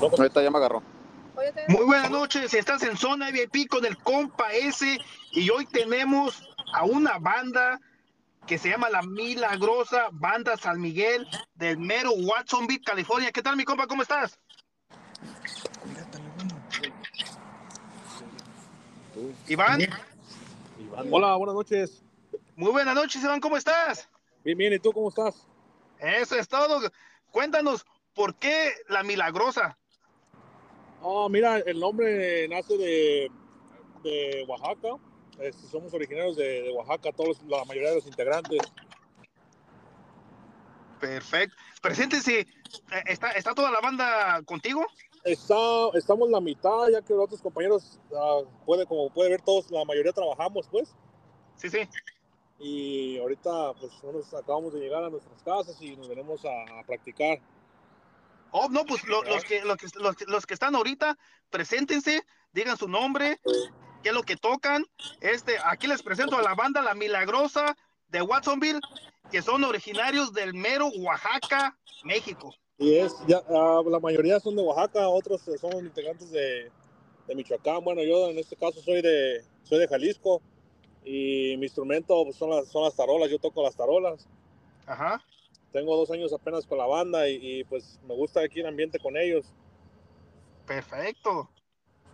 Ahorita ya me agarró. Muy buenas noches, estás en Zona VIP con el compa S y hoy tenemos a una banda que se llama La Milagrosa Banda San Miguel del mero Watsonville, California. ¿Qué tal mi compa? ¿Cómo estás? Iván. Hola, buenas noches. Muy buenas noches, Iván, ¿cómo estás? Bien, bien, ¿y tú cómo estás? Eso es todo. Cuéntanos, ¿por qué La Milagrosa? Oh, mira, el nombre nace de, de Oaxaca. Este, somos originarios de, de Oaxaca, todos, la mayoría de los integrantes. Perfecto. Preséntese. Eh, ¿Está, ¿Está toda la banda contigo? Está, estamos la mitad, ya que los otros compañeros, ah, puede, como puede ver, todos, la mayoría trabajamos, pues. Sí, sí. Y ahorita, pues, nosotros acabamos de llegar a nuestras casas y nos venimos a, a practicar. Oh, no, pues lo- los, que, los, que, los, que- los que están ahorita, preséntense, digan su nombre, qué es lo que tocan. Este, aquí les presento a la banda La Milagrosa de Watsonville, que son originarios del mero Oaxaca, México. Y es, ya, ah, la mayoría son de Oaxaca, otros son integrantes de, de Michoacán. Bueno, yo en este caso soy de, soy de Jalisco y mi instrumento pues, son, las, son las tarolas, yo toco las tarolas. Ajá. Tengo dos años apenas con la banda y, y, pues me gusta aquí el ambiente con ellos. Perfecto.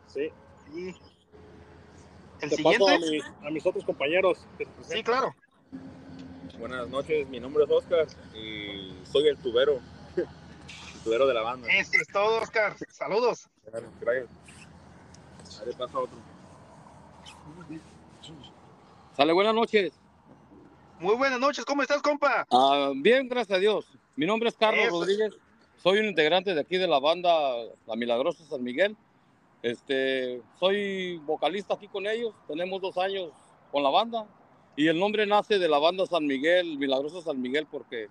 Sí. Y el Te paso siguiente. a, mi- a mis otros compañeros. Sí, claro. Buenas noches, mi nombre es Oscar y soy el tubero, el tubero de la banda. Eso es todo, Oscar. Saludos. Gracias. Ahí le paso a otro. Sale, buenas noches. Muy buenas noches. ¿Cómo estás, compa? Ah, bien, gracias a Dios. Mi nombre es Carlos Eso. Rodríguez. Soy un integrante de aquí de la banda La Milagrosa San Miguel. Este, soy vocalista aquí con ellos. Tenemos dos años con la banda. Y el nombre nace de la banda San Miguel, Milagrosa San Miguel, porque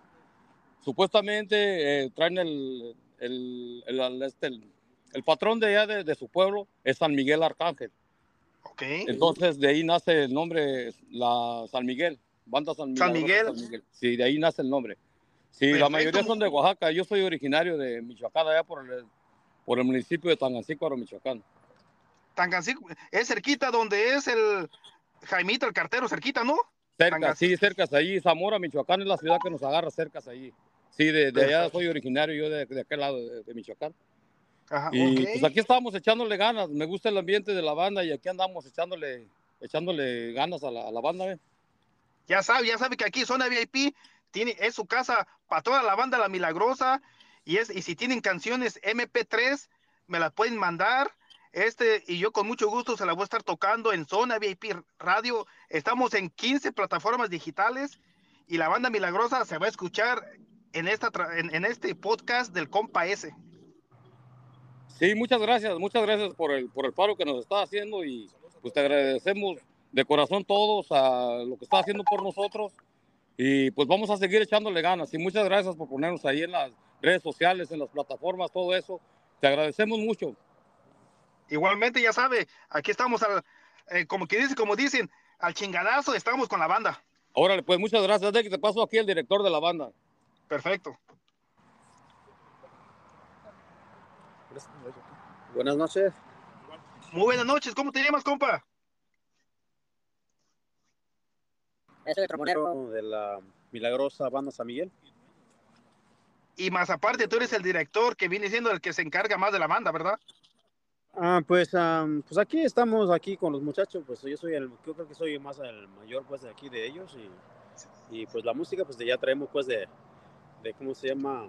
supuestamente eh, traen el, el, el- el- este, el- patrón de allá de, de su pueblo, es San Miguel Arcángel. Ok. Entonces de ahí nace el nombre, la San Miguel, banda San Miguel. San Miguel. Sí, de ahí nace el nombre. Sí, Perfecto. la mayoría son de Oaxaca. Yo soy originario de Michoacán, allá por el, por el municipio de Tangancícuaro, Michoacán. Tangancico, es cerquita donde es el Jaimito, el cartero, cerquita, ¿no? Cerca, Tangancícuaro. sí, cerca de allí. Zamora, Michoacán es la ciudad que nos agarra cerca de allí. Sí, de, de allá soy originario yo de, de aquel lado de, de Michoacán. Ajá, Y ok. pues aquí estamos echándole ganas. Me gusta el ambiente de la banda y aquí andamos echándole, echándole ganas a la, a la banda. ¿ve? Ya sabe, ya sabe que aquí Zona VIP tiene, es su casa para toda la banda La Milagrosa. Y, es, y si tienen canciones MP3, me las pueden mandar. Este, y yo con mucho gusto se las voy a estar tocando en Zona VIP Radio. Estamos en 15 plataformas digitales y la banda Milagrosa se va a escuchar en, esta, en, en este podcast del Compa S. Sí, muchas gracias, muchas gracias por el, por el paro que nos está haciendo y pues te agradecemos de corazón todos a lo que está haciendo por nosotros y pues vamos a seguir echándole ganas y muchas gracias por ponernos ahí en las redes sociales, en las plataformas, todo eso. Te agradecemos mucho. Igualmente, ya sabe, aquí estamos al, eh, como que dice, como dicen, al chingadazo, estamos con la banda. Órale, pues muchas gracias. De que te paso aquí el director de la banda. Perfecto. Buenas noches. Muy buenas noches, ¿cómo te llamas, compa? Soy trombonero de la milagrosa banda San Miguel. Y más aparte, tú eres el director que viene siendo el que se encarga más de la banda, ¿verdad? Ah, pues, am, pues aquí estamos aquí con los muchachos, pues yo soy el, yo creo que soy más el mayor pues de aquí de ellos y, y pues la música pues de ya traemos pues de, de ¿cómo se llama?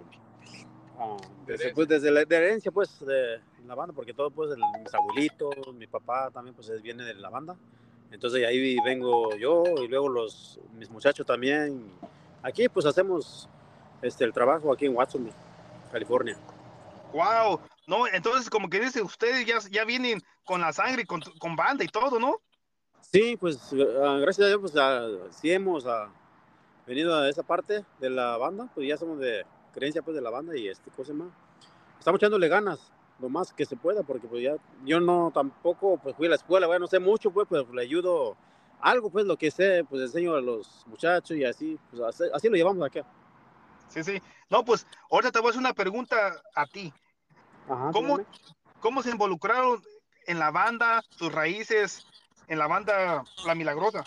Ah, desde, pues, desde la de herencia pues de la banda, porque todo pues el, mis abuelitos, mi papá también pues viene de la banda, entonces ahí vengo yo y luego los, mis muchachos también, aquí pues hacemos este, el trabajo aquí en Watson, California. Wow, no, entonces como que dice, ustedes ya, ya vienen con la sangre, con, con banda y todo, ¿no? Sí, pues ah, gracias a Dios, pues ah, sí hemos ah, venido a esa parte de la banda, pues ya somos de creencia pues de la banda y este cosa más. Estamos echándole ganas lo más que se pueda, porque pues ya yo no tampoco pues fui a la escuela, bueno, no sé mucho pues, pues le ayudo algo pues lo que sé, pues enseño a los muchachos y así, pues así, así lo llevamos acá. Sí, sí. No, pues ahorita te voy a hacer una pregunta a ti. Ajá, ¿Cómo, dígame. ¿Cómo se involucraron en la banda, sus raíces, en la banda La Milagrosa?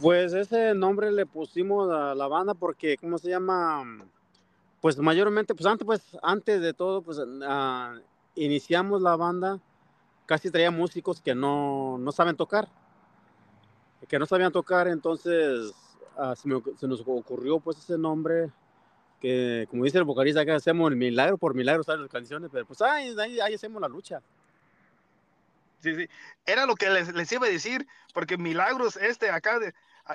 Pues ese nombre le pusimos a la banda porque, ¿cómo se llama? Pues mayormente, pues antes, pues antes de todo, pues ah, iniciamos la banda, casi traía músicos que no, no saben tocar, que no sabían tocar, entonces ah, se, nos ocurrió pues ese nombre, que como dice el vocalista, que hacemos el milagro por milagro, salen las canciones, pero pues ahí, ahí, hacemos la lucha. Sí, sí. Era lo que les, les iba a decir, porque milagros, este acá, de-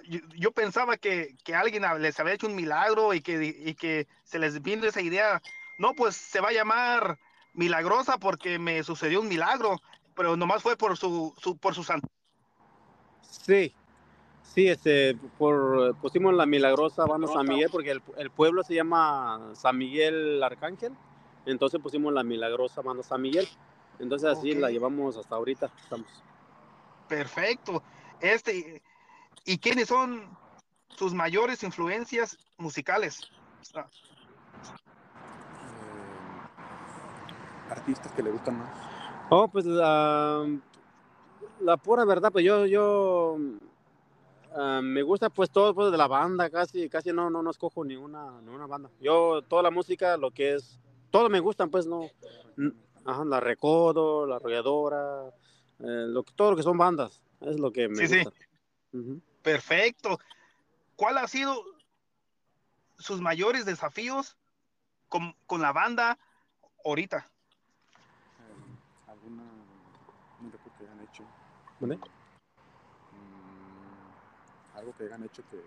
yo, yo pensaba que, que alguien a- les había hecho un milagro y que, y que se les vino esa idea. No, pues se va a llamar milagrosa porque me sucedió un milagro, pero nomás fue por su, su por su san- Sí, sí, este, por, pusimos la milagrosa banda San Miguel porque el, el pueblo se llama San Miguel Arcángel, entonces pusimos la milagrosa banda San Miguel, entonces así la llevamos hasta ahorita, estamos. Perfecto. Este, ¿y quiénes son sus mayores influencias musicales? Ah, Eh, artistas que le gustan más. Oh, pues la, la pura verdad, pues yo, yo ah, me gusta pues todo pues, de la banda, casi, casi no, no, no escojo ni una, ni una banda. Yo toda la música, lo que es, todo me gustan pues, no, ajá, la recodo, la arrolladora, eh, lo que, todo lo que son bandas, es lo que me Sí, sí. Perfecto. ¿Cuál ha sido sus mayores desafíos con, con la banda ahorita? Eh, ¿Alguna un reto que hayan hecho? ¿Mande? Mm, algo que hayan hecho que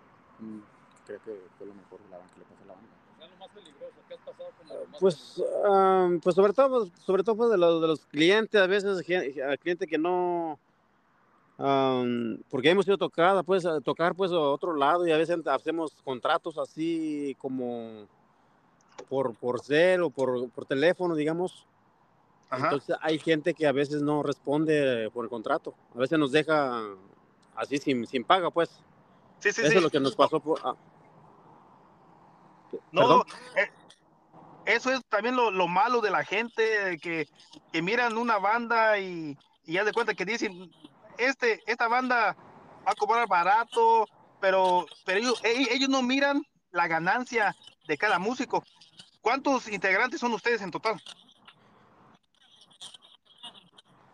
mm, creo que fue lo mejor de la banda, que le pasó a la banda. ¿Qué es lo más peligroso? ¿Qué has pasado como lo más Pues, ah, pues sobre todo, sobre todo pues, de, los, de los clientes, a veces a clientes que no, am, porque hemos ido tocada, pues, a tocar pues a otro lado y a veces hacemos contratos así como por, por cel o por, por teléfono, digamos. Ajá. Entonces hay gente que a veces no responde por el contrato, a veces nos deja así sin, sin paga, pues. sí, sí, Eso sí. es lo que nos pasó. Por, ah, No, eh, eso es también lo, lo malo de la gente que, que miran una banda y, y ya de cuenta que dicen, este, esta banda va a cobrar barato, pero, pero ellos, e- ellos no miran la ganancia de cada músico. ¿Cuántos integrantes son ustedes en total?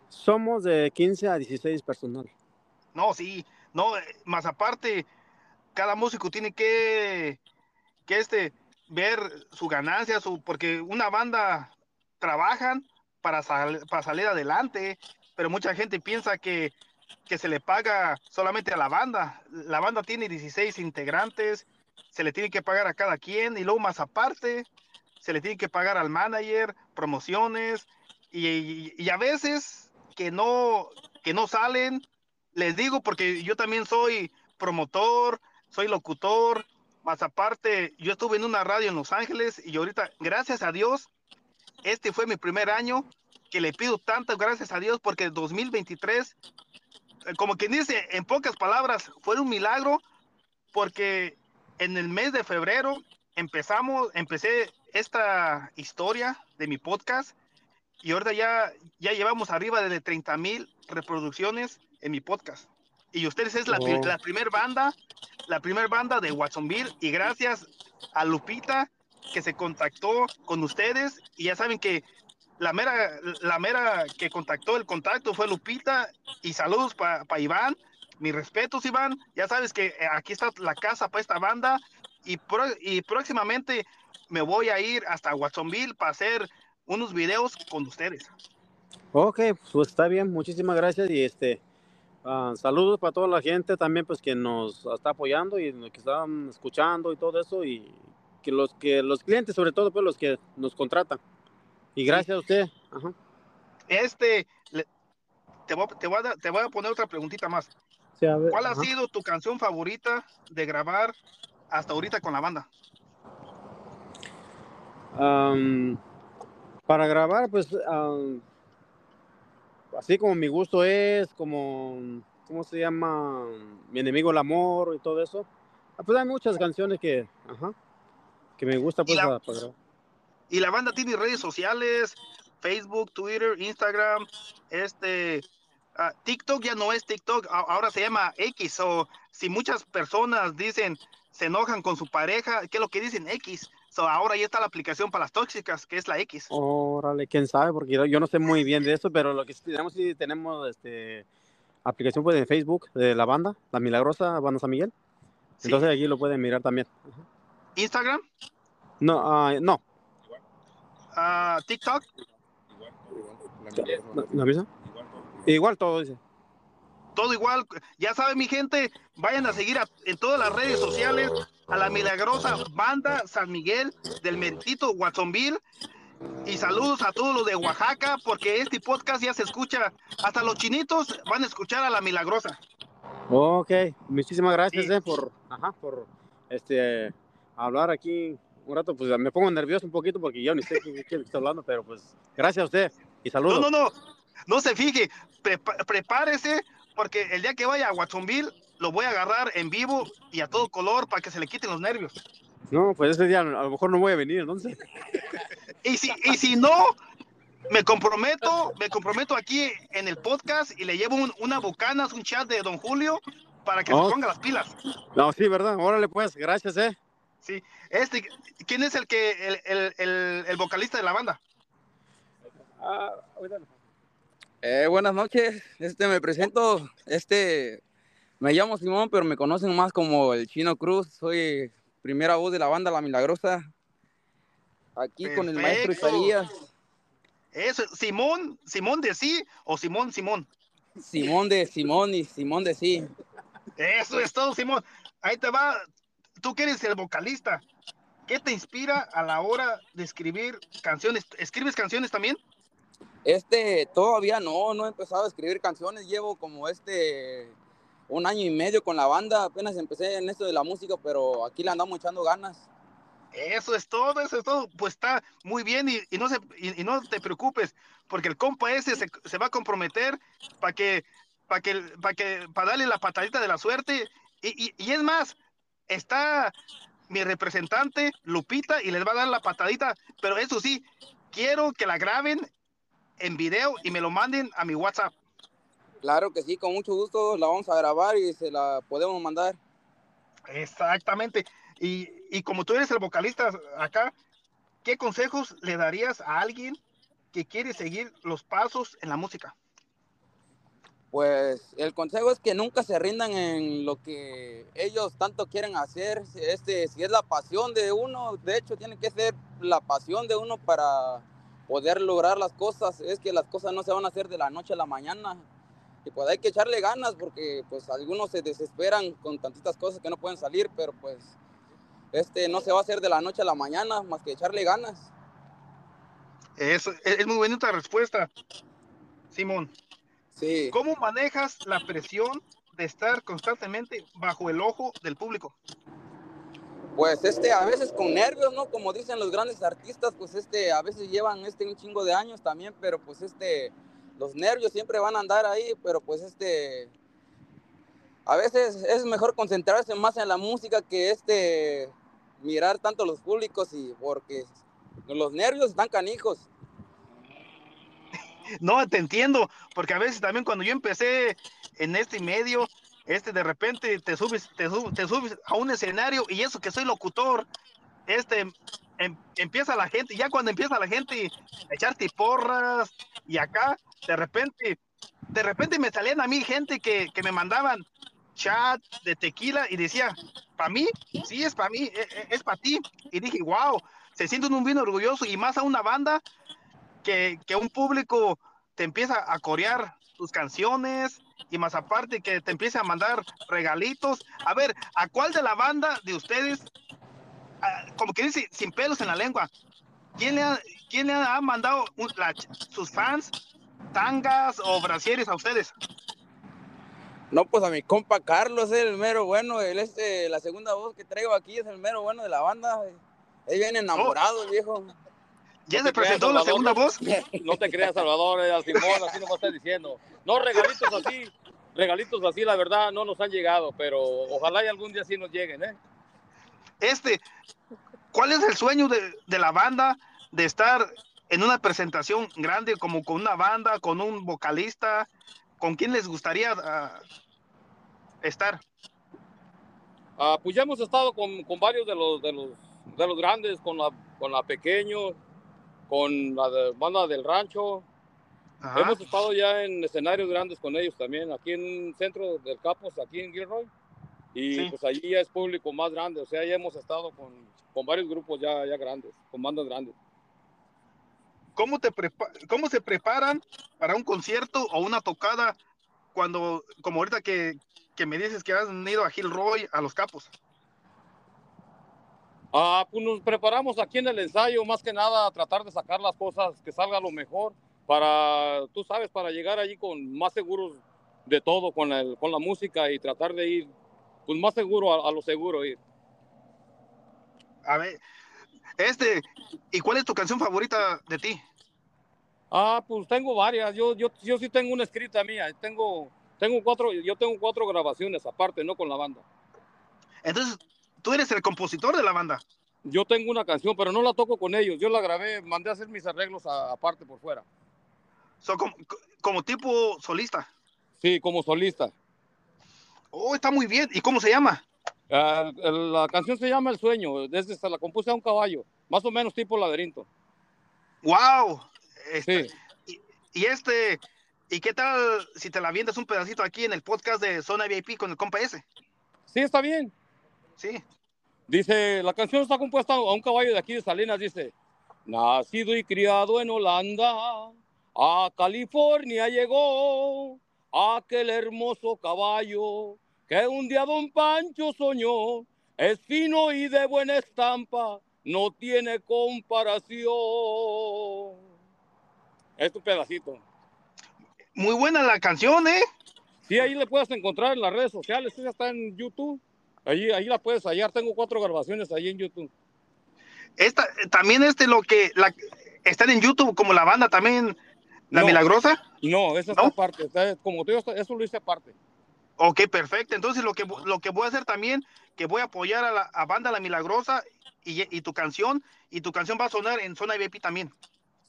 Somos de 15 a 16 personal. No, sí, no, más aparte, cada músico tiene que, que este, ver su ganancia, su, porque una banda trabajan para, sal- para salir adelante, pero mucha gente piensa que, que se le paga solamente a la banda. La banda tiene 16 integrantes, se le tiene que pagar a cada quien y luego más aparte, se le tiene que pagar al manager, promociones y, y- y a veces que no, que no salen, les digo porque yo también soy promotor, soy locutor, más aparte, yo estuve en una radio en Los Ángeles y ahorita, gracias a Dios, este fue mi primer año que le pido tantas gracias a Dios porque el 2023, eh, como quien dice, en pocas palabras, fue un milagro porque en el mes de febrero empezamos, empecé esta historia de mi podcast y ahorita ya, ya llevamos arriba de 30 mil reproducciones en mi podcast. Y ustedes es la, Oh. la primer banda, la primer banda de Watsonville y gracias a Lupita que se contactó con ustedes y ya saben que la mera, la mera que contactó el contacto fue Lupita y saludos para Iván, mis respetos Iván, ya sabes que eh, aquí está la casa para esta banda y, pro- y próximamente me voy a ir hasta Watsonville para hacer unos videos con ustedes. Ok, pues está bien, muchísimas gracias y este ah, saludos para toda la gente también pues que nos está apoyando y que están escuchando y todo eso y que los que los clientes sobre todo pues los que nos contratan. Y gracias a usted. Ajá. Este, le- te, voy, a- te, voy a, te voy a poner otra preguntita más. Sí, a ver, ¿Cuál ha sido tu canción favorita de grabar hasta ahorita con la banda? Am, para grabar, pues, am, así como mi gusto es, como, ¿cómo se llama? Mi enemigo el amor y todo eso. Ah, Pues hay muchas canciones que, ajá, que me gusta, ¿Y pues, la- para grabar. Y la banda tiene redes sociales, Facebook, Twitter, Instagram, este, ah, TikTok ya no es TikTok, ahora se llama X. O si muchas personas dicen, se enojan con su pareja, ¿qué es lo que dicen? X. So, ahora ya está la aplicación para las tóxicas, que es la X. Órale, quién sabe, porque yo, yo no sé muy bien de eso, pero lo que tenemos, sí tenemos este, aplicación pues, de Facebook de la banda, La Milagrosa Banda San Miguel. Sí. Entonces aquí lo pueden mirar también. Instagram, No, ah, no, ah, TikTok, Igual, la milagrosa ¿no, banda ¿no avisa? Igual todo. Igual todo dice. todo igual. Ya saben, mi gente, vayan a seguir a- en todas las redes sociales a la milagrosa banda San Miguel del Mentito Watsonville. Y saludos a todos los de Oaxaca, porque este podcast ya se escucha. Hasta los chinitos van a escuchar a la milagrosa. Ok, muchísimas gracias Sí. eh, por, ajá, por este, hablar aquí un rato. Pues me pongo nervioso un poquito porque yo ni sé qué, qué está hablando, pero pues gracias a usted y No, saludos. no, no, no se fije. Prepa- prepárese, porque el día que vaya a Watsonville lo voy a agarrar en vivo y a todo color para que se le quiten los nervios. No, pues ese día a lo mejor no voy a venir, entonces. Y si, y si no, me comprometo, me comprometo aquí en el podcast y le llevo un- una bucanas, un chat de Don Julio para que Oh. se ponga las pilas. No, sí, ¿verdad? Órale, pues, gracias, eh. Sí. Este, ¿quién es el que el, el, el, el vocalista de la banda? Ah. Eh, buenas noches, este me presento, este me llamo Simón, pero me conocen más como el Chino Cruz, soy primera voz de la banda La Milagrosa, aquí con el maestro. Isaías, Eso, Simón, Simón de sí o Simón Simón. Simón de Simón y Simón de sí. Eso es todo, Simón. Ahí te va. Tú que eres el vocalista. ¿Qué te inspira a la hora de escribir canciones? ¿Escribes canciones también? Este, todavía no, no he empezado a escribir canciones, llevo como este un año y medio con la banda, apenas empecé en esto de la música, pero aquí le andamos echando ganas. Eso es todo, eso es todo. Pues está muy bien y, y no, se, y, y no te preocupes, porque el compa ese se, se va a comprometer para que, para que, para que, para darle la patadita de la suerte. Y, y, y es más, está mi representante Lupita y les va a dar la patadita, pero eso sí, quiero que la graben en video y me lo manden a mi WhatsApp. Claro que sí, con mucho gusto la vamos a grabar y se la podemos mandar. Exactamente. Y, y como tú eres el vocalista acá, ¿qué consejos le darías a alguien que quiere seguir los pasos en la música? Pues el consejo es que nunca se rindan en lo que ellos tanto quieren hacer. Este, si es la pasión de uno, de hecho tiene que ser la pasión de uno para poder lograr las cosas. Es que las cosas no se van a hacer de la noche a la mañana. Y pues hay que echarle ganas porque pues algunos se desesperan con tantitas cosas que no pueden salir, pero pues este no se va a hacer de la noche a la mañana más que echarle ganas. Es, es muy bonita respuesta, Simón. Sí. ¿Cómo manejas la presión de estar constantemente bajo el ojo del público? Pues este, a veces con nervios, ¿no? Como dicen los grandes artistas, pues este, a veces llevan este un chingo de años también, pero pues este, los nervios siempre van a andar ahí, pero pues este, a veces es mejor concentrarse más en la música que este, mirar tanto los públicos y porque los nervios están canijos. No, te entiendo, porque a veces también cuando yo empecé en este medio, este de repente te subes, te, sub- te subes a un escenario y eso que soy locutor, este em- empieza la gente, ya cuando empieza la gente a echarte porras y acá, de repente, de repente me salían a mí gente que, que me mandaban chat de tequila y decía, ¿para mí? Sí, es para mí, e- e- es, para ti. Y dije, wow, se sienten un bien orgulloso y más a una banda que, que un público te empieza a corear tus canciones y más aparte que te empieza a mandar regalitos. A ver, ¿a cuál de la banda de ustedes, ah, como que dice, sin pelos en la lengua, quién le ha, quién le ha mandado un- la- sus fans tangas o brasieres a ustedes? No, pues a mi compa Carlos es el mero bueno, el este, la segunda voz que traigo aquí es el mero bueno de la banda. Él viene enamorado, el viejo. ¿Ya se creas, presentó la segunda voz? No te creas, Salvador, eh, Simón, así no me estás diciendo. No, regalitos así, regalitos así, la verdad, no nos han llegado, pero ojalá y algún día sí nos lleguen, ¿eh? Este, ¿cuál es el sueño de, de la banda de estar en una presentación grande como con una banda, con un vocalista? ¿Con quién les gustaría ah, estar? Ah, pues ya hemos estado con, con varios de los, de los, de los grandes, con la, con la Pequeño, con la de- banda del rancho. Ajá. Hemos estado ya en escenarios grandes con ellos también, aquí en un centro del Capos, aquí en Gilroy. Y Sí. pues allí ya es público más grande, o sea, ya hemos estado con, con varios grupos ya, ya grandes, con bandas grandes. ¿Cómo, te prepa- ¿Cómo se preparan para un concierto o una tocada cuando, como ahorita que, que me dices que has ido a Gilroy, a Los Capos? Ah, pues nos preparamos aquí en el ensayo, más que nada a tratar de sacar las cosas que salga lo mejor para, tú sabes, para llegar allí con más seguros de todo, con, el, con la música y tratar de ir, pues más seguro a, a lo seguro ir. A ver, este, ¿y cuál es tu canción favorita de ti? Ah, pues tengo varias, yo, yo, yo sí tengo una escrita mía, tengo, tengo cuatro, yo tengo cuatro grabaciones aparte, no con la banda. Entonces, tú eres el compositor de la banda. Yo tengo una canción, pero no la toco con ellos, yo la grabé, mandé a hacer mis arreglos aparte por fuera. So, como, como tipo solista. Sí, como solista. Oh, está muy bien. ¿Y cómo se llama? Ah, la canción se llama El Sueño, desde se la compuse a un caballo, más o menos tipo laberinto. ¡Wow! Este, Sí, y este, ¿y qué tal si te la vienes un pedacito aquí en el podcast de Zona VIP con el compa ese? sí, está bien. Sí. Dice, la canción está compuesta a un caballo de aquí de Salinas, dice, nacido y criado en Holanda, a California llegó aquel hermoso caballo que un día don Pancho soñó, es fino y de buena estampa, no tiene comparación. Es tu pedacito. Muy buena la canción, ¿eh? Sí, ahí le puedes encontrar en las redes sociales, esa está en YouTube. Ahí, ahí la puedes hallar, tengo cuatro grabaciones ahí en YouTube. Esta, también este lo que la, están en YouTube como la banda también, La No. Milagrosa. No, esa ¿No? está aparte. está- como te digo, eso lo hice aparte. Ok, perfecto. Entonces lo que, lo que voy a hacer también, que voy a apoyar a la a banda La Milagrosa y, y tu canción, y tu canción va a sonar en Zona VIP también.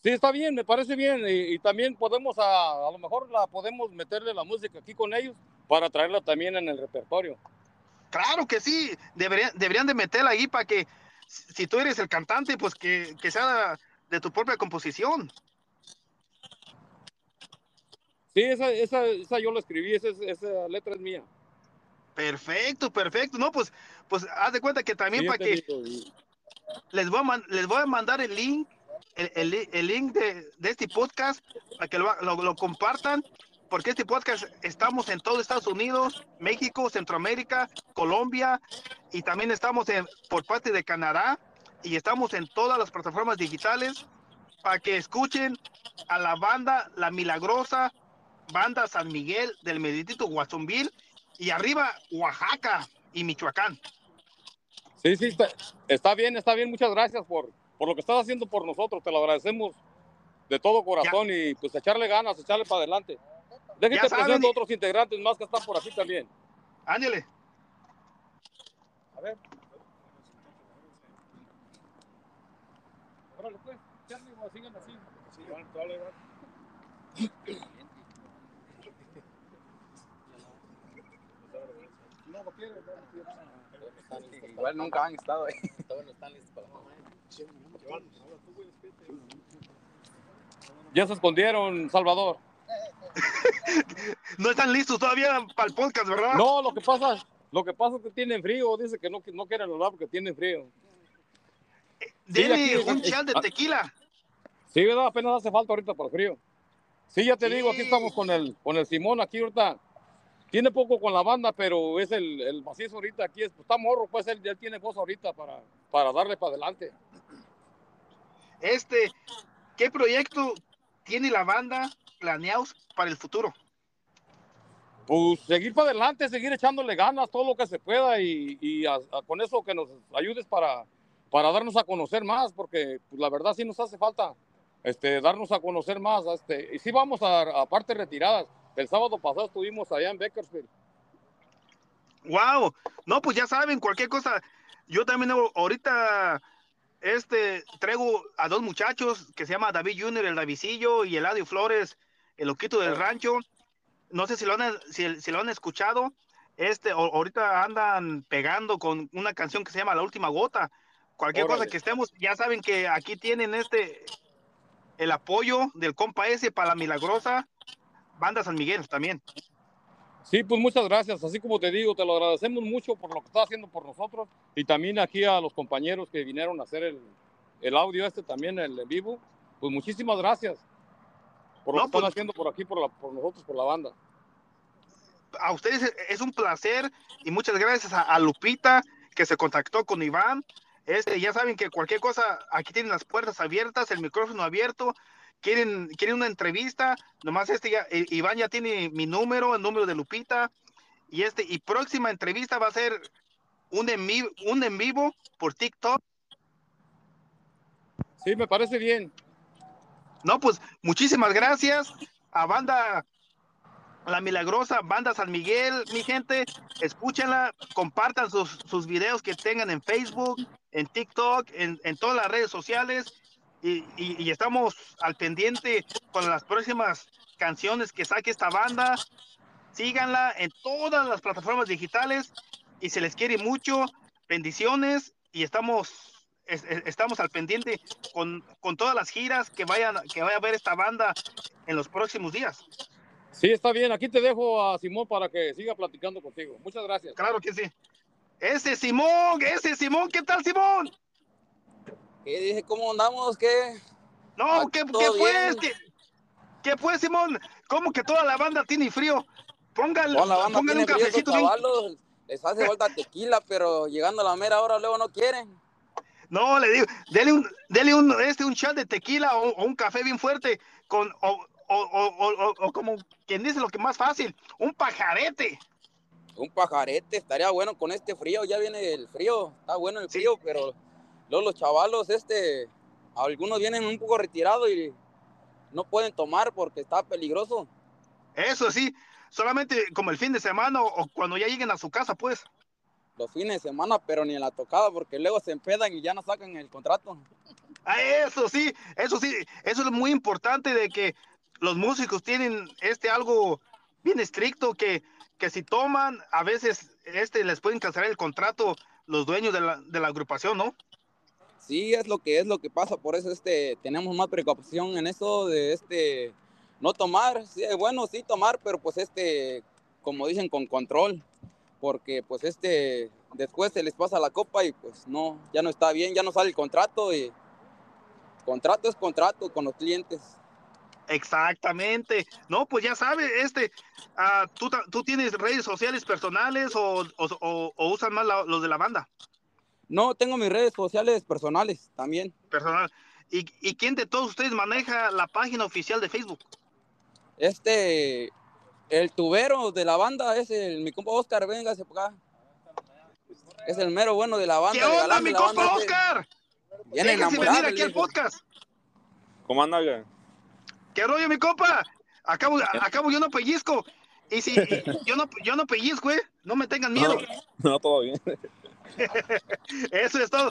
Sí, está bien, me parece bien. Y, y también podemos, a, a lo mejor la podemos meterle la música aquí con ellos para traerla también en el repertorio. Claro que sí, deberían, deberían de meterla ahí para que si tú eres el cantante, pues que, que sea de tu propia composición. Sí, esa, esa, esa yo la escribí, esa, esa letra es mía. Perfecto, perfecto. No, pues, pues haz de cuenta que también Sí, para que digo, les voy a, les voy a mandar el link, el, el li- el link de, de este podcast para que lo, lo- lo compartan, porque este podcast estamos en todo Estados Unidos, México, Centroamérica, Colombia y también estamos en, por parte de Canadá y estamos en todas las plataformas digitales para que escuchen a la banda La Milagrosa, banda San Miguel del Meditito Guasonville y arriba Oaxaca y Michoacán. Sí, sí, está, está bien, está bien. Muchas gracias por, por lo que estás haciendo por nosotros. Te lo agradecemos de todo corazón y pues echarle ganas, echarle para adelante. Saben, presento y- otros integrantes más que están por aquí también. Ándale. A ver. Órale, pues, echarle, o sigan así. No, no quiere, no quiere. Igual nunca han estado ahí. Ya se escondieron, Salvador. No están listos todavía para el podcast, ¿verdad? No, lo que pasa, lo que pasa es que tienen frío. Dice que no, no quieren hablar porque tienen frío. Aquí- un chal de ah. tequila. Sí, ¿verdad? Apenas hace falta ahorita por frío. Sí, ya te Sí. digo, aquí estamos con el, con el Simón, aquí ahorita. Tiene poco con la banda, pero es el, el macizo ahorita aquí. Es, está morro, pues él, él tiene voz ahorita para, para darle para adelante. Este, ¿qué proyecto tiene la banda planeados para el futuro? Pues seguir para adelante, seguir echándole ganas, todo lo que se pueda y, y a- a- con eso que nos ayudes para, para darnos a conocer más, porque pues, la verdad sí nos hace falta este, darnos a conocer más. Este, y sí vamos a, a partes retiradas. El sábado pasado estuvimos allá en Bakersfield. Wow, no, pues ya saben, cualquier cosa. Yo también ahorita este, traigo a dos muchachos que se llama David Junior, el Davidillo, y Eladio Flores, el loquito del rancho. No sé si lo han, si, si lo han escuchado. Este, o- ahorita andan pegando con una canción que se llama La Última Gota. Cualquier cosa que estemos, ya saben que aquí tienen este, el apoyo del compa ese para la milagrosa banda San Miguel también. Sí, pues muchas gracias. Así como te digo, te lo agradecemos mucho por lo que estás haciendo por nosotros y también aquí a los compañeros que vinieron a hacer el, el audio este también, el en vivo. Pues muchísimas gracias por lo No, que están pues- haciendo por aquí, por, la- por nosotros, por la banda. a ustedes es- es un placer y muchas gracias a, a Lupita que se contactó con Iván. Este, ya saben que cualquier cosa, aquí tienen las puertas abiertas, el micrófono abierto. Quieren, quieren una entrevista, nomás este ya, eh, Iván ya tiene mi número, el número de Lupita. Y este, y próxima entrevista va a ser un en, vi- un en vivo por TikTok. Sí, me parece bien. No, pues muchísimas gracias a banda La Milagrosa, banda San Miguel, mi gente, escúchenla, compartan sus, videos que tengan en Facebook, en TikTok, en, todas las redes sociales y, estamos al pendiente con las próximas canciones que saque esta banda. Síganla en todas las plataformas digitales y se les quiere mucho. Bendiciones y estamos es- es- estamos al pendiente con, con todas las giras que vayan que vaya a ver esta banda en los próximos días. Sí, está bien. Aquí te dejo a Simón para que siga platicando contigo. Muchas gracias. Claro que sí. Ese Simón, ese Simón, ¿qué tal Simón? ¿Qué dije? ¿Cómo andamos? ¿Qué? No, ¿qué, qué pues? ¿Qué, qué pues Simón? ¿Cómo que toda la banda tiene frío? Póngale, Con la banda póngale un cafecito. les hace falta tequila, pero llegando a la mera hora luego no quieren. No, le digo, dele un, dele un, este, un shot de tequila o, o un café bien fuerte con, o, o, o, o- como quien dice lo que más fácil, un pajarete. Un pajarete estaría bueno con este frío, ya viene el frío, está bueno el frío, pero luego los chavalos, este, algunos vienen un poco retirados y no pueden tomar porque está peligroso. Eso sí, solamente como el fin de semana o, o cuando ya lleguen a su casa, pues. Los fines de semana, pero ni en la tocada porque luego se empedan y ya no sacan el contrato. Ah, eso sí, eso sí, eso es muy importante de que los músicos tienen este algo bien estricto que, que si toman, a veces este les pueden cancelar el contrato los dueños de la, de la agrupación, ¿no? Sí, es lo que es lo que pasa, por eso este tenemos más precaución en eso de este no tomar, sí, bueno sí tomar, pero pues este como dicen con control, porque pues este después se les pasa la copa y pues no, ya no está bien, ya no sale el contrato y contrato es contrato con los clientes. Exactamente. No, pues ya sabes, este, ah, ¿tú, ¿tú tienes redes sociales personales o, o, o- o usan más la- los de la banda? No, tengo mis redes sociales personales también. Personal. ¿Y, ¿Y quién de todos ustedes maneja la página oficial de Facebook? Este el tubero de la banda es el mi compa Oscar, véngase por acá. Es el mero bueno de la banda. ¿Qué onda, mi compa. Oscar? Enamorado. venir aquí el al podcast. ¿Cómo anda? ¿Qué rollo, mi compa? Acabo, acabo yo no pellizco. Y si yo no, yo no pellizco, ¿eh? No me tengan miedo. No, todo bien. Eso es todo.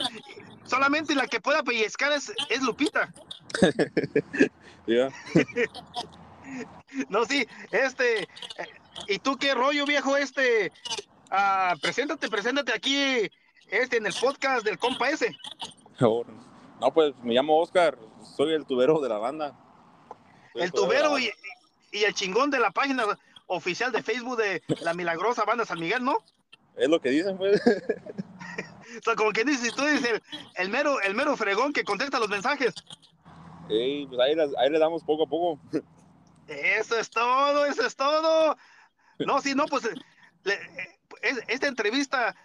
Solamente la que pueda pellizcar es, es Lupita. Ya. No, sí, este. eh, ¿Y tú qué rollo, viejo? Este. ah, preséntate, preséntate aquí este, en el podcast del compa ese. No, pues me llamo Oscar, soy el tubero de la banda. El tubero y, y el chingón de la página oficial de Facebook de la milagrosa banda San Miguel, ¿no? Es lo que dicen, pues. O sea, como que dices, tú eres el, el mero, el mero fregón que contesta los mensajes. Ey, pues ahí, las- ahí le damos poco a poco. Eso es todo, eso es todo. No, sí, no, pues le- es- esta entrevista,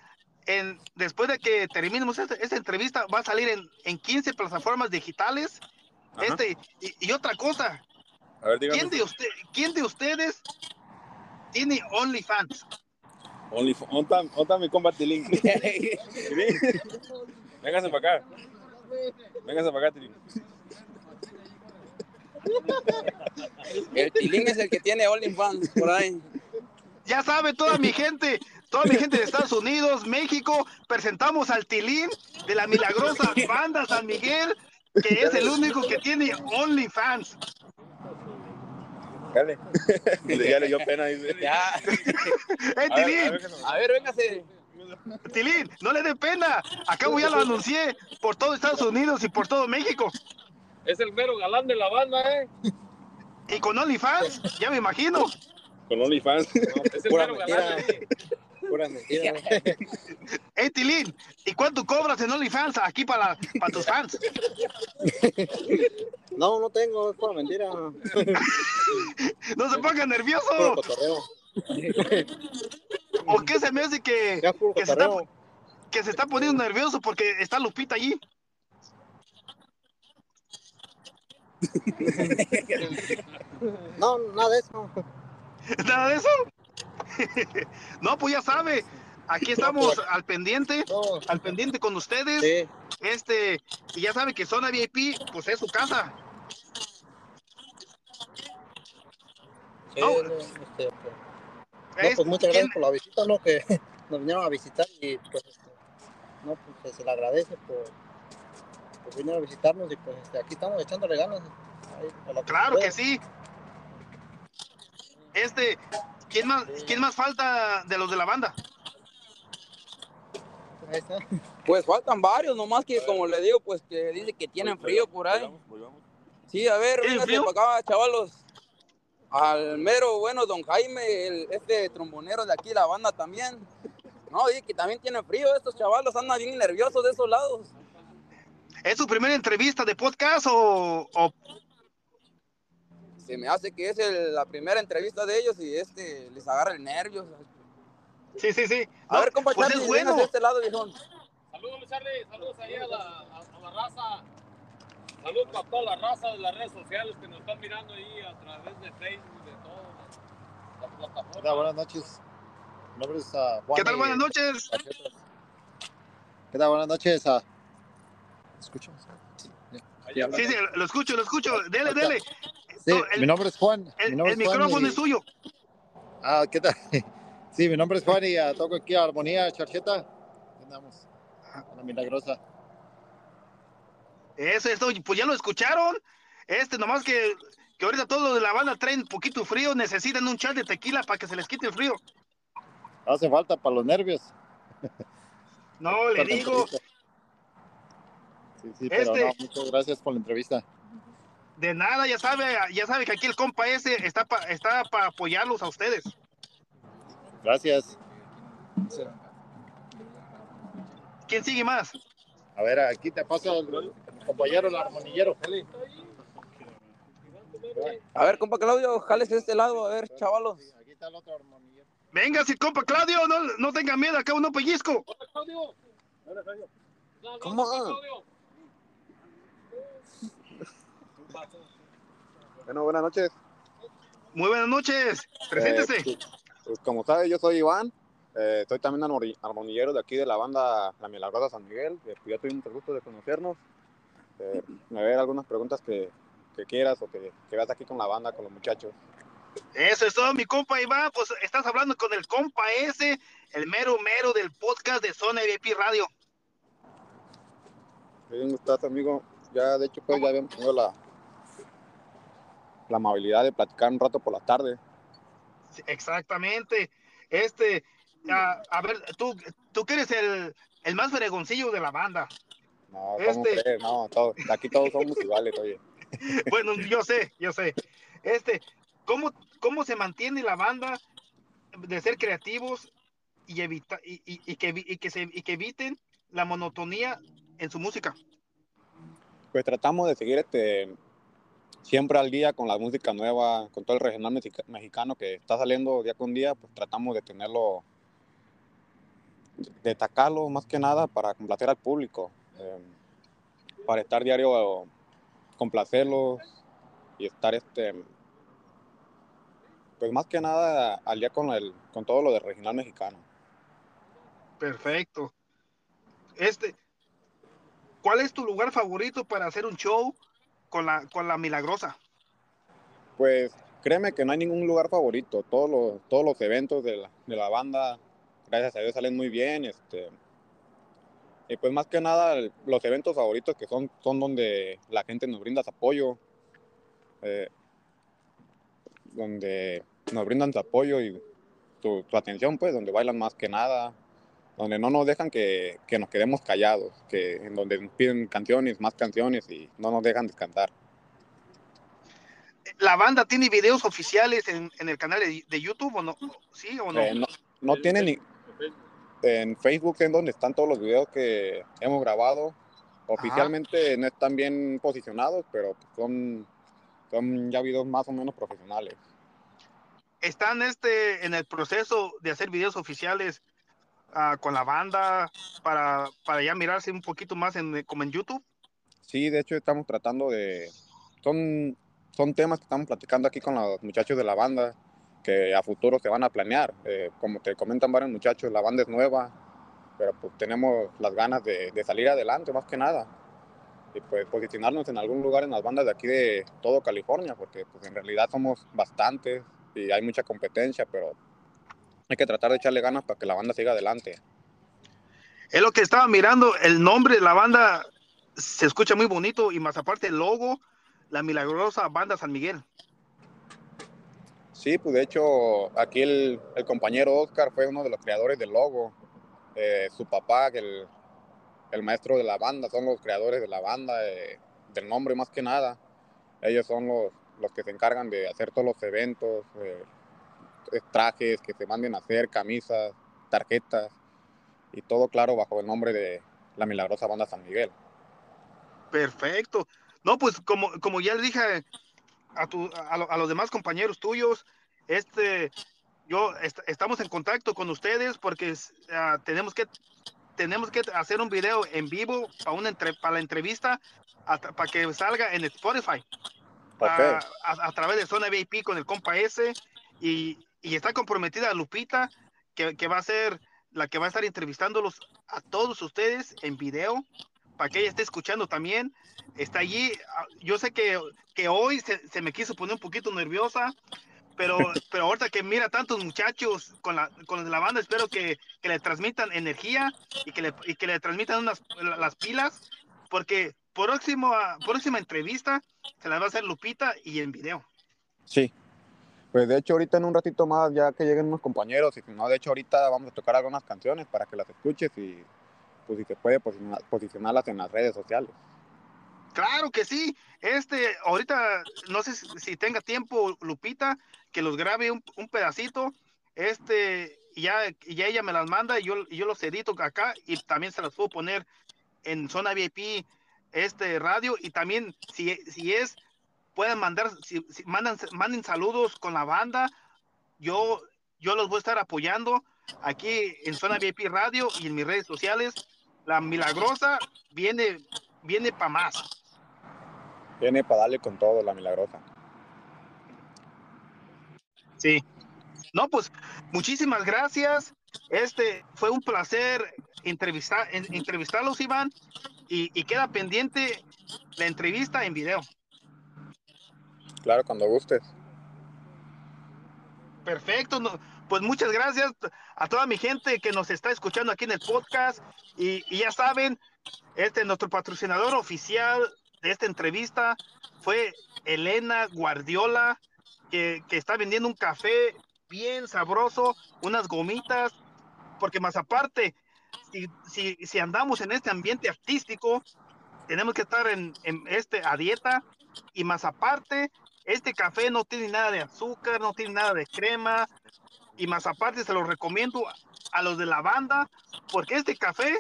en, después de que terminemos esta, esta entrevista, va a salir en, en 15 plataformas digitales. Ajá. Este, y, y otra cosa, A ver, dígame. ¿quién de, usted, ¿quién de ustedes tiene OnlyFans? Only, ¿Onta, onta mi Tilín? Tilín. Véngase para acá. Véngase para acá, Tilín. El Tilín es el que tiene OnlyFans por ahí. Ya sabe toda mi gente, toda mi gente de Estados Unidos, México, presentamos al Tilín de la milagrosa banda San Miguel, que es el único que tiene OnlyFans. Dale. ya le dio pena, dice. Ya. ¡Eh, Tilín! A ver, véngase. Tilín, no le dé pena. Acabo ya lo anuncié por todo Estados Unidos y por todo México. Es el mero galán de la banda, ¿eh? Y con OnlyFans, ya me imagino. Con OnlyFans. Es el Pura mero mentira. galán. ¿eh? Pura mentira. ¡Eh, Tilín! ¿Y cuánto cobras en OnlyFans aquí para, para tus fans? No, no tengo, es pura mentira. No se ponga nervioso. ¿O qué se me hace que, Ya puro que, se está, cotorreo. que se está poniendo nervioso porque está Lupita allí? No, nada de eso. ¿Nada de eso? No, pues ya sabe. Aquí estamos al pendiente, al pendiente con ustedes. sí. Este, y ya sabe que Zona VIP, pues es su casa. sí, No. este, pues, no, Es- pues muchas ¿quién- gracias por la visita, ¿no? Que nos vinieron a visitar y pues, este, no, pues se le agradece por, por venir a visitarnos y pues este, aquí estamos echándole ganas. ahí, a Claro que sí. Este, ¿quién más, quién más falta de los de la banda? Pues faltan varios, nomás que como le digo, pues que dice que tienen frío por ahí. Sí, a ver, ¿Tienen véngase frío? para acá, chavalos. Al mero bueno, don Jaime, el, este trombonero de aquí, la banda también. No, dice que también tienen frío, estos chavalos andan bien nerviosos de esos lados. ¿Es su primera entrevista de podcast o, o Se me hace que es el- la primera entrevista de ellos y este les agarra el nervio. Sí, sí, sí. A No, ver, compa pues Charlie, es bueno. véngase de este lado, viejón. Saludos, Charlie. Saludos ahí a la, a, a la raza. Saludos para toda la raza de las redes sociales que nos están mirando ahí a través de Facebook, de todas las, plataformas. Hola, buenas noches. Mi nombre es Juan. ¿Qué tal? Buenas noches. ¿Qué tal? Buenas noches. ah. ¿Escuchas? Sí, sí, lo escucho, lo escucho. Dele, dele. Sí, No, el- mi nombre es Juan. El, mi nombre el es Juan micrófono y- es suyo. Ah, ¿qué tal? Sí, mi nombre es Juan y ah, toco aquí a Armonía Charcheta. Andamos. en La milagrosa. Eso, esto, pues ya lo escucharon. Este, nomás que, que ahorita todos los de la banda traen un poquito frío, necesitan un chat de tequila para que se les quite el frío. Hace falta para los nervios. No, le digo. Sí, sí, pero Este- no, muchas gracias por la entrevista. De nada, ya sabe, ya sabe que aquí el compa ese está para está para apoyarlos a ustedes. Gracias. ¿Quién sigue más? A ver, aquí te paso al compañero, el armonillero. A ver, compa Claudio, jales de este lado, a ver, chavalos. Aquí está el otro armonillero. Venga, si compa Claudio, no, no tenga miedo, acá uno pellizco. Hola, Claudio. ¿Cómo? Claudio. Bueno, buenas noches. Muy buenas noches, preséntese. Eh, pues, como sabe, yo soy Iván. Eh, soy también armoni- armonillero de aquí de la banda La Milagrosa San Miguel. Eh, pues, ya tuvimos el gusto de conocernos. Eh, a ver algunas preguntas que, que quieras o que, que veas aquí con la banda, con los muchachos. Eso es todo, mi compa Iván. Pues estás hablando con el compa ese, el mero mero del podcast de Zona VIP Radio. Un gustazo, amigo. Ya, de hecho, pues ya habíamos tenido la, la amabilidad de platicar un rato por la tarde. Sí, Exactamente. Este, a, a ver, tú, tú que eres el, el más fregoncillo de la banda. No, ¿cómo Este- crees? No, todo- aquí todos somos iguales, oye. Bueno, yo sé, yo sé. Este, ¿cómo, cómo se mantiene la banda de ser creativos y, evita, y, y- y que, que se, y que eviten la monotonía en su música? Pues tratamos de seguir este siempre al día con la música nueva, con todo el regional mexica- mexicano que está saliendo día con día, pues tratamos de tenerlo, de destacarlo más que nada para complacer al público, eh, para estar diario, complacerlos y estar este, pues más que nada al día con el, con todo lo del regional mexicano. Perfecto. Este, ¿cuál es tu lugar favorito para hacer un show con la, con la milagrosa? Pues créeme que no hay ningún lugar favorito. Todos los, todos los eventos de la, de la banda gracias a Dios salen muy bien. Este, y pues más que nada, los eventos favoritos que son, son donde la gente nos brinda su apoyo, eh, donde nos brindan su apoyo y su, su, atención, pues, donde bailan más que nada, donde no nos dejan que, que, nos quedemos callados, que en donde nos piden canciones, más canciones y no nos dejan descansar. ¿La banda tiene videos oficiales en, en el canal de, de, YouTube o no? ¿Sí o no? Eh, no, no tiene ni... En Facebook es donde están todos los videos que hemos grabado. Oficialmente Ajá. no están bien posicionados, pero son, son ya videos más o menos profesionales. ¿Están este, en el proceso de hacer videos oficiales uh, con la banda para, para ya mirarse un poquito más en, como en YouTube? Sí, de hecho estamos tratando de... Son, son temas que estamos platicando aquí con los muchachos de la banda que a futuro se van a planear. Eh, como te comentan varios muchachos, la banda es nueva, pero pues tenemos las ganas de, de, salir adelante más que nada. Y pues posicionarnos en algún lugar en las bandas de aquí de todo California, porque pues en realidad somos bastantes y hay mucha competencia, pero hay que tratar de echarle ganas para que la banda siga adelante. Es lo que estaba mirando, el nombre de la banda se escucha muy bonito y más aparte el logo, la milagrosa banda San Miguel. Sí, pues de hecho aquí el, el, compañero Oscar fue uno de los creadores del logo. Eh, su papá, el, el, maestro de la banda, son los creadores de la banda, eh, del nombre más que nada. Ellos son los, los, que se encargan de hacer todos los eventos, eh, trajes que se manden a hacer, camisas, tarjetas y todo claro bajo el nombre de la milagrosa banda San Miguel. Perfecto. No, pues como, como ya le dije a, tu, a, lo, a, los demás compañeros tuyos, este, yo est estamos en contacto con ustedes porque uh, tenemos que tenemos que hacer un video en vivo para una entre, para la entrevista para que salga en Spotify okay. uh, a, a, través de Zona VIP con el compa S y, y está comprometida Lupita que, que va a ser la que va a estar entrevistándolos a todos ustedes en video para que ella esté escuchando también. Está allí. Yo sé que, que hoy se, se, me quiso poner un poquito nerviosa, pero, pero ahorita que mira tantos muchachos con la, con la banda, espero que, que le transmitan energía y que le, y que le transmitan unas, las pilas, porque próximo, próxima entrevista se la va a hacer Lupita y en video. Sí. Pues de hecho ahorita en un ratito más, ya que lleguen unos compañeros, y si no, de hecho ahorita vamos a tocar algunas canciones para que las escuches y pues si se puede posicionar, posicionarlas en las redes sociales. Claro que sí. Este, ahorita no sé si tenga tiempo Lupita que los grabe un, un pedacito. Este, ya, ya ella me las manda y yo, yo los edito acá y también se las puedo poner en zona VIP este radio y también si, si es pueden mandar si, si mandan manden saludos con la banda yo yo los voy a estar apoyando aquí en zona VIP radio y en mis redes sociales la milagrosa viene viene para más viene para darle con todo la milagrosa. Sí. No, pues muchísimas gracias. Este fue un placer entrevistar, entrevistarlos, Iván, y, y queda pendiente la entrevista en video. Claro, cuando gustes. Perfecto. Pues muchas gracias a toda mi gente que nos está escuchando aquí en el podcast. Y, ya saben, este nuestro patrocinador oficial de esta entrevista fue Elena Guardiola, que, está vendiendo un café bien sabroso, unas gomitas, porque más aparte, si, si, si andamos en este ambiente artístico, tenemos que estar en, en, este a dieta, y más aparte, este café no tiene nada de azúcar, no tiene nada de crema, y más aparte se lo recomiendo a los de la banda, porque este café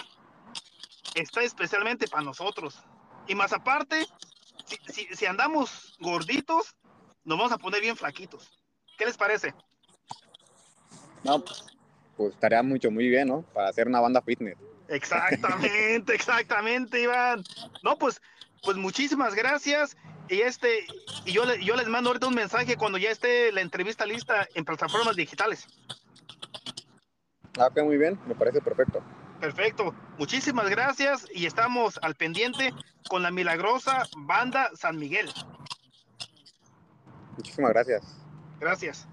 está especialmente para nosotros. Y más aparte, si, si, si, andamos gorditos, nos vamos a poner bien flaquitos. ¿Qué les parece? No, pues estaría mucho, muy bien, ¿no? Para hacer una banda fitness. Exactamente, exactamente, Iván. No, pues, pues muchísimas gracias. Y este, y yo, yo les mando ahorita un mensaje cuando ya esté la entrevista lista en plataformas digitales. Ah, ok, muy bien, me parece perfecto. Perfecto. Muchísimas gracias y estamos al pendiente con la milagrosa banda San Miguel. Muchísimas gracias. Gracias.